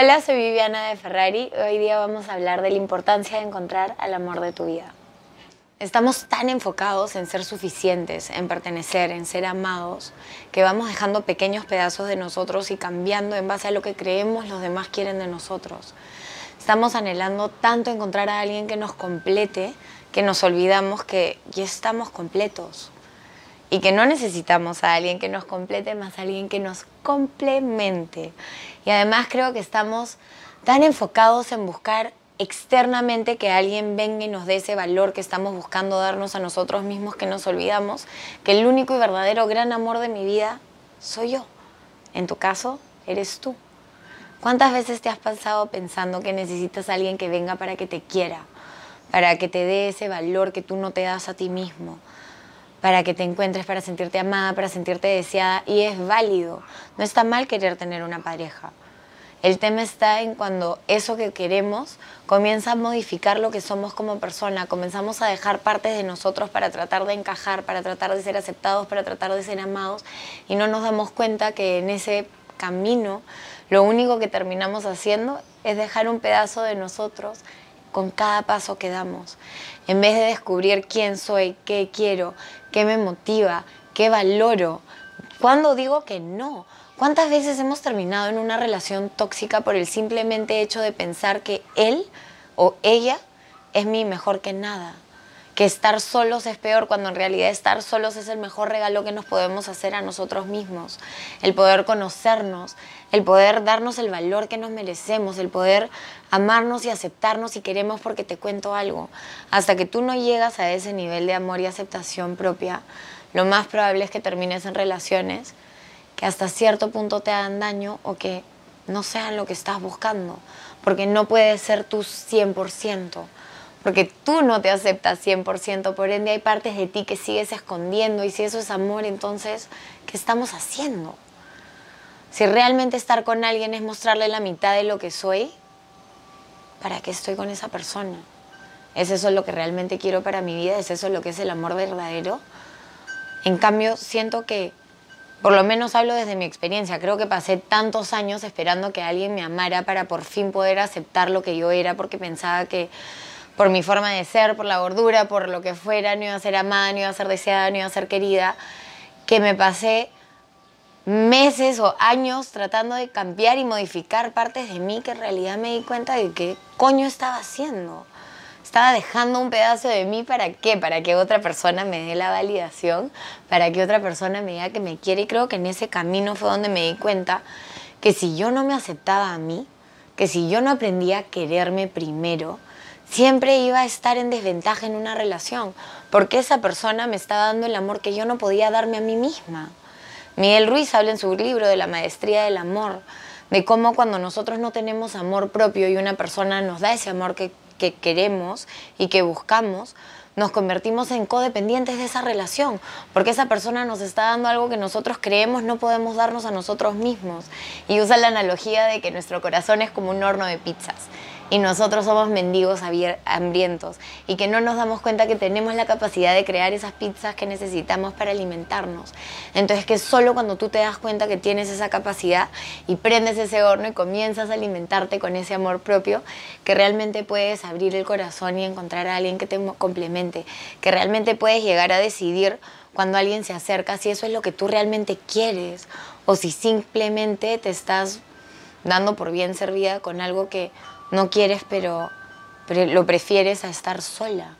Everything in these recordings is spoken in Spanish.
Hola, soy Viviana de Ferrari. Hoy día vamos a hablar de la importancia de encontrar al amor de tu vida. Estamos tan enfocados en ser suficientes, en pertenecer, en ser amados, que vamos dejando pequeños pedazos de nosotros y cambiando en base a lo que creemos los demás quieren de nosotros. Estamos anhelando tanto encontrar a alguien que nos complete que nos olvidamos que ya estamos completos y que no necesitamos a alguien que nos complete más a alguien que nos complemente. Y además creo que estamos tan enfocados en buscar externamente que alguien venga y nos dé ese valor que estamos buscando darnos a nosotros mismos que nos olvidamos que el único y verdadero gran amor de mi vida soy yo. En tu caso, eres tú. ¿Cuántas veces te has pasado pensando que necesitas a alguien que venga para que te quiera, para que te dé ese valor que tú no te das a ti mismo? Para que te encuentres, para sentirte amada, para sentirte deseada y es válido. No está mal querer tener una pareja. El tema está en cuando eso que queremos comienza a modificar lo que somos como persona, comenzamos a dejar partes de nosotros para tratar de encajar, para tratar de ser aceptados, para tratar de ser amados y no nos damos cuenta que en ese camino lo único que terminamos haciendo es dejar un pedazo de nosotros con cada paso que damos. En vez de descubrir quién soy, qué quiero, qué me motiva, qué valoro. ¿Cuándo digo que no? ¿Cuántas veces hemos terminado en una relación tóxica por el simplemente hecho de pensar que él o ella es mi mejor que nada? Que estar solos es peor cuando en realidad estar solos es el mejor regalo que nos podemos hacer a nosotros mismos. El poder conocernos, el poder darnos el valor que nos merecemos, el poder amarnos y aceptarnos si queremos porque te cuento algo. Hasta que tú no llegas a ese nivel de amor y aceptación propia, lo más probable es que termines en relaciones que hasta cierto punto te hagan daño o que no sean lo que estás buscando, porque no puedes ser tú 100%, porque tú no te aceptas 100%, por ende hay partes de ti que sigues escondiendo y si eso es amor, entonces, ¿qué estamos haciendo? Si realmente estar con alguien es mostrarle la mitad de lo que soy, ¿para qué estoy con esa persona? ¿Es eso lo que realmente quiero para mi vida? ¿Es eso lo que es el amor verdadero? En cambio, siento que, por lo menos hablo desde mi experiencia, creo que pasé tantos años esperando que alguien me amara para por fin poder aceptar lo que yo era, porque pensaba que por mi forma de ser, por la gordura, por lo que fuera, no iba a ser amada, no iba a ser deseada, no iba a ser querida, que me pasé meses o años tratando de cambiar y modificar partes de mí que en realidad me di cuenta de qué coño estaba haciendo. Estaba dejando un pedazo de mí para qué? Para que otra persona me dé la validación, para que otra persona me diga que me quiere. Y creo que en ese camino fue donde me di cuenta que si yo no me aceptaba a mí, que si yo no aprendía a quererme primero, siempre iba a estar en desventaja en una relación, porque esa persona me estaba dando el amor que yo no podía darme a mí misma. Miguel Ruiz habla en su libro de la maestría del amor, de cómo cuando nosotros no tenemos amor propio y una persona nos da ese amor que, queremos y que buscamos, nos convertimos en codependientes de esa relación, porque esa persona nos está dando algo que nosotros creemos no podemos darnos a nosotros mismos. Y usa la analogía de que nuestro corazón es como un horno de pizzas y nosotros somos mendigos hambrientos y que no nos damos cuenta que tenemos la capacidad de crear esas pizzas que necesitamos para alimentarnos. Entonces que solo cuando tú te das cuenta que tienes esa capacidad y prendes ese horno y comienzas a alimentarte con ese amor propio, que realmente puedes abrir el corazón y encontrar a alguien que te complemente, que realmente puedes llegar a decidir cuando alguien se acerca si eso es lo que tú realmente quieres o si simplemente te estás dando por bien servida con algo que no quieres, pero, lo prefieres a estar sola.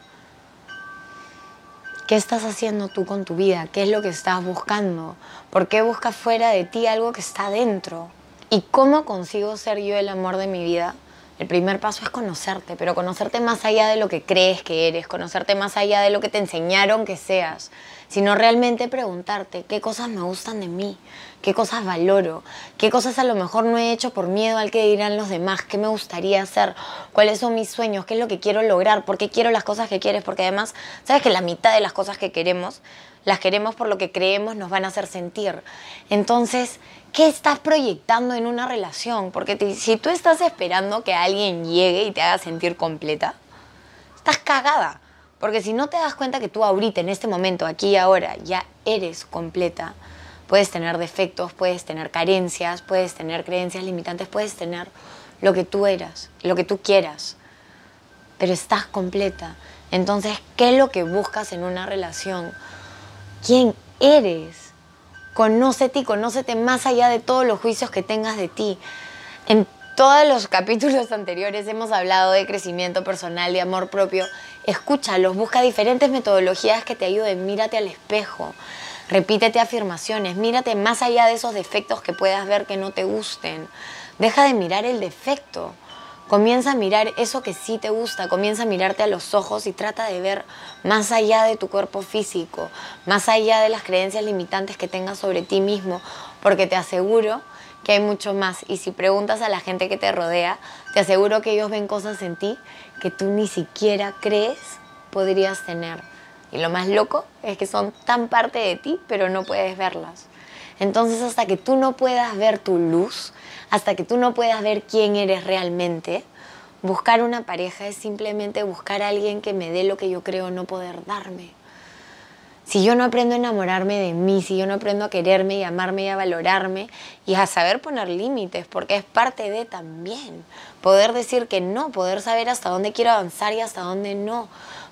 ¿Qué estás haciendo tú con tu vida? ¿Qué es lo que estás buscando? ¿Por qué buscas fuera de ti algo que está dentro? ¿Y cómo consigo ser yo el amor de mi vida? El primer paso es conocerte, pero conocerte más allá de lo que crees que eres, conocerte más allá de lo que te enseñaron que seas, sino realmente preguntarte qué cosas me gustan de mí, qué cosas valoro, qué cosas a lo mejor no he hecho por miedo al que dirán los demás, qué me gustaría hacer, cuáles son mis sueños, qué es lo que quiero lograr, por qué quiero las cosas que quieres, porque además, sabes que la mitad de las cosas que queremos, las queremos por lo que creemos nos van a hacer sentir. Entonces, ¿qué estás proyectando en una relación? Porque si tú estás esperando que alguien llegue y te haga sentir completa, estás cagada. Porque si no te das cuenta que tú ahorita, en este momento, aquí y ahora, ya eres completa, puedes tener defectos, puedes tener carencias, puedes tener creencias limitantes, puedes tener lo que tú eras, lo que tú quieras, pero estás completa. Entonces, ¿qué es lo que buscas en una relación? ¿Quién eres? Conócete y conócete más allá de todos los juicios que tengas de ti. En todos los capítulos anteriores hemos hablado de crecimiento personal, de amor propio. Escúchalos, busca diferentes metodologías que te ayuden, mírate al espejo, repítete afirmaciones, mírate más allá de esos defectos que puedas ver que no te gusten. Deja de mirar el defecto. Comienza a mirar eso que sí te gusta, comienza a mirarte a los ojos y trata de ver más allá de tu cuerpo físico, más allá de las creencias limitantes que tengas sobre ti mismo, porque te aseguro que hay mucho más. Y si preguntas a la gente que te rodea, te aseguro que ellos ven cosas en ti que tú ni siquiera crees podrías tener. Y lo más loco es que son tan parte de ti, pero no puedes verlas. Entonces hasta que tú no puedas ver tu luz, hasta que tú no puedas ver quién eres realmente, buscar una pareja es simplemente buscar a alguien que me dé lo que yo creo no poder darme. Si yo no aprendo a enamorarme de mí, si yo no aprendo a quererme y amarme y a valorarme y a saber poner límites, porque es parte de también. Poder decir que no, poder saber hasta dónde quiero avanzar y hasta dónde no.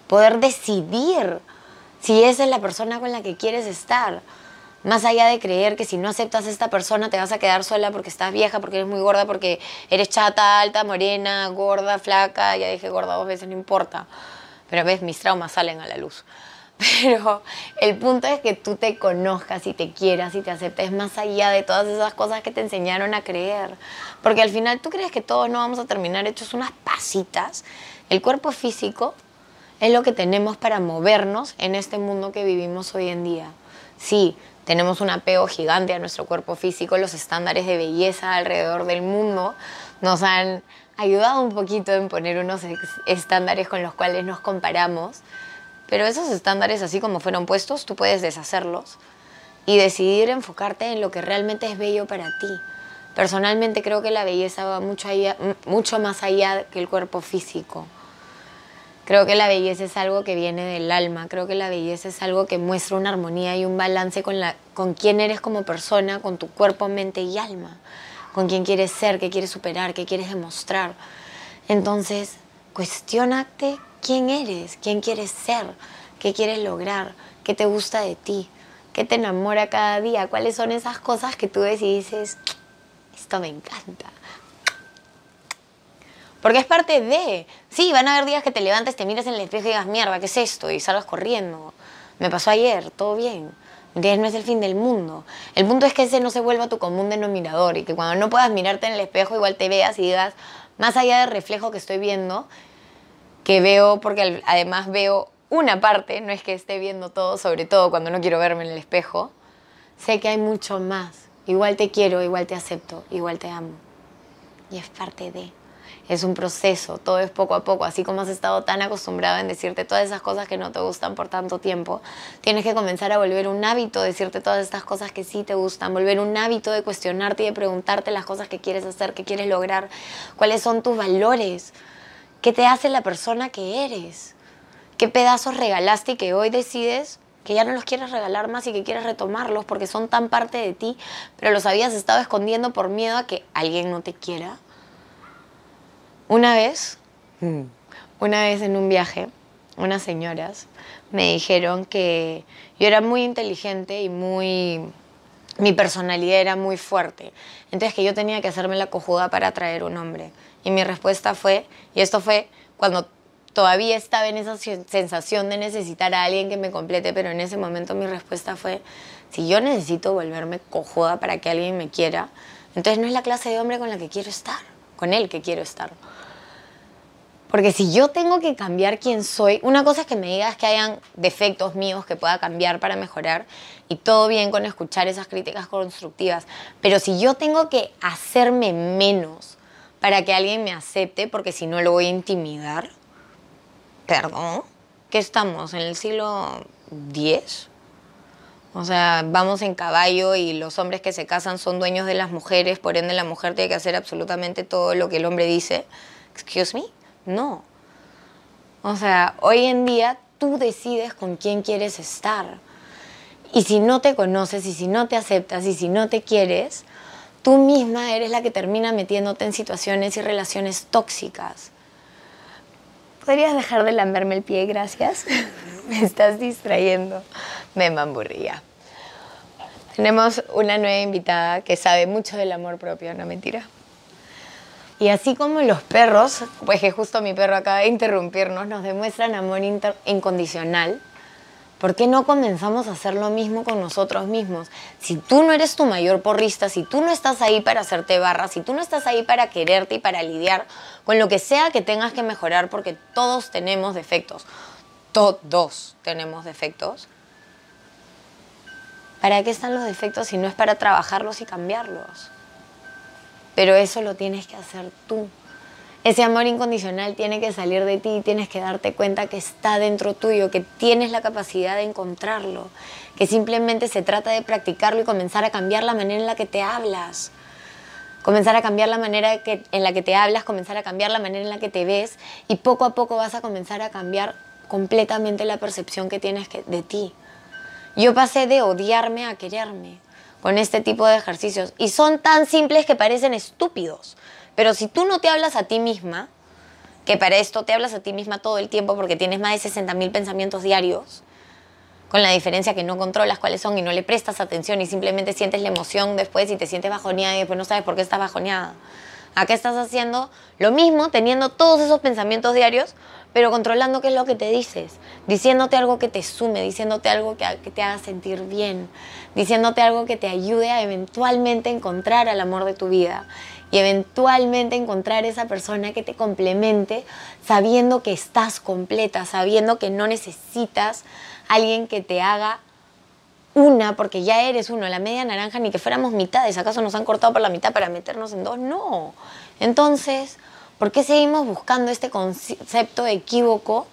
Poder decidir si esa es la persona con la que quieres estar. Más allá de creer que si no aceptas a esta persona te vas a quedar sola porque estás vieja, porque eres muy gorda, porque eres chata, alta, morena, gorda, flaca, ya dije gorda dos veces, no importa. Pero ves, mis traumas salen a la luz. Pero el punto es que tú te conozcas y te quieras y te aceptes más allá de todas esas cosas que te enseñaron a creer. Porque al final tú crees que todos no vamos a terminar hechos unas pasitas. El cuerpo físico es lo que tenemos para movernos en este mundo que vivimos hoy en día. Sí, tenemos un apego gigante a nuestro cuerpo físico, los estándares de belleza alrededor del mundo nos han ayudado un poquito en poner unos estándares con los cuales nos comparamos, pero esos estándares así como fueron puestos, tú puedes deshacerlos y decidir enfocarte en lo que realmente es bello para ti. Personalmente creo que la belleza va mucho, mucho más allá que el cuerpo físico. Creo que la belleza es algo que viene del alma, creo que la belleza es algo que muestra una armonía y un balance con, la, con quién eres como persona, con tu cuerpo, mente y alma, con quién quieres ser, qué quieres superar, qué quieres demostrar. Entonces, cuestionate quién eres, quién quieres ser, qué quieres lograr, qué te gusta de ti, qué te enamora cada día, cuáles son esas cosas que tú ves y dices, esto me encanta, porque es parte de. Sí, van a haber días que te levantes, te miras en el espejo y digas, mierda, ¿qué es esto? Y salgas corriendo. Me pasó ayer, todo bien. Entonces no es el fin del mundo. El punto es que ese no se vuelva tu común denominador y que cuando no puedas mirarte en el espejo igual te veas y digas, más allá del reflejo que estoy viendo, que veo, porque además veo una parte, no es que esté viendo todo, sobre todo cuando no quiero verme en el espejo, sé que hay mucho más. Igual te quiero, igual te acepto, igual te amo. Y es parte de es un proceso, todo es poco a poco, así como has estado tan acostumbrado en decirte todas esas cosas que no te gustan por tanto tiempo, tienes que comenzar a volver un hábito decirte todas estas cosas que sí te gustan, volver un hábito de cuestionarte y de preguntarte las cosas que quieres hacer, que quieres lograr, cuáles son tus valores, qué te hace la persona que eres, qué pedazos regalaste y que hoy decides que ya no los quieres regalar más y que quieres retomarlos porque son tan parte de ti, pero los habías estado escondiendo por miedo a que alguien no te quiera una vez, mm. una vez en un viaje, unas señoras me dijeron que yo era muy inteligente y muy... Mi personalidad era muy fuerte. Entonces que yo tenía que hacerme la cojuda para atraer un hombre. Y mi respuesta fue, y esto fue cuando todavía estaba en esa sensación de necesitar a alguien que me complete, pero en ese momento mi respuesta fue, si yo necesito volverme cojuda para que alguien me quiera, entonces no es la clase de hombre con la que quiero estar, con él que quiero estar. Porque si yo tengo que cambiar quién soy, una cosa es que me digas que hayan defectos míos que pueda cambiar para mejorar y todo bien con escuchar esas críticas constructivas. Pero si yo tengo que hacerme menos para que alguien me acepte, porque si no lo voy a intimidar, perdón, ¿qué estamos? ¿En el siglo X? O sea, vamos en caballo y los hombres que se casan son dueños de las mujeres, por ende la mujer tiene que hacer absolutamente todo lo que el hombre dice. Excuse me. No. O sea, hoy en día tú decides con quién quieres estar. Y si no te conoces y si no te aceptas y si no te quieres, tú misma eres la que termina metiéndote en situaciones y relaciones tóxicas. ¿Podrías dejar de lamerme el pie, gracias? me estás distrayendo. Me mamburría. Tenemos una nueva invitada que sabe mucho del amor propio, no mentira. Y así como los perros, pues que justo mi perro acaba de interrumpirnos, nos demuestran amor incondicional, ¿por qué no comenzamos a hacer lo mismo con nosotros mismos? Si tú no eres tu mayor porrista, si tú no estás ahí para hacerte barra, si tú no estás ahí para quererte y para lidiar con lo que sea que tengas que mejorar, porque todos tenemos defectos, todos tenemos defectos, ¿para qué están los defectos si no es para trabajarlos y cambiarlos? pero eso lo tienes que hacer tú. Ese amor incondicional tiene que salir de ti, tienes que darte cuenta que está dentro tuyo, que tienes la capacidad de encontrarlo, que simplemente se trata de practicarlo y comenzar a cambiar la manera en la que te hablas. Comenzar a cambiar la manera en la que te hablas, comenzar a cambiar la manera en la que te ves y poco a poco vas a comenzar a cambiar completamente la percepción que tienes de ti. Yo pasé de odiarme a quererme con este tipo de ejercicios. Y son tan simples que parecen estúpidos. Pero si tú no te hablas a ti misma, que para esto te hablas a ti misma todo el tiempo porque tienes más de 60.000 pensamientos diarios, con la diferencia que no controlas cuáles son y no le prestas atención y simplemente sientes la emoción después y te sientes bajoneada y después no sabes por qué estás bajoneada. ¿A qué estás haciendo? Lo mismo teniendo todos esos pensamientos diarios, pero controlando qué es lo que te dices, diciéndote algo que te sume, diciéndote algo que, que, te haga sentir bien, diciéndote algo que te ayude a eventualmente encontrar al amor de tu vida y eventualmente encontrar esa persona que te complemente, sabiendo que estás completa, sabiendo que no necesitas alguien que te haga una, porque ya eres uno, la media naranja, ni que fuéramos mitades, ¿acaso nos han cortado por la mitad para meternos en dos? No. Entonces, ¿Por qué seguimos buscando este concepto equívoco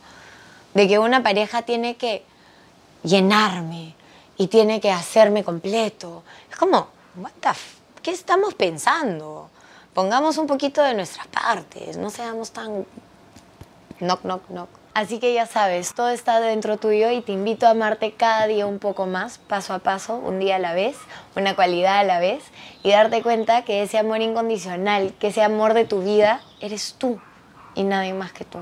de que una pareja tiene que llenarme y tiene que hacerme completo? Es como, what the ¿qué estamos pensando? Pongamos un poquito de nuestras partes, no seamos tan knock, knock, knock. Así que ya sabes, todo está dentro tuyo y te invito a amarte cada día un poco más, paso a paso, un día a la vez, una cualidad a la vez, y darte cuenta que ese amor incondicional, que ese amor de tu vida, eres tú y nadie más que tú.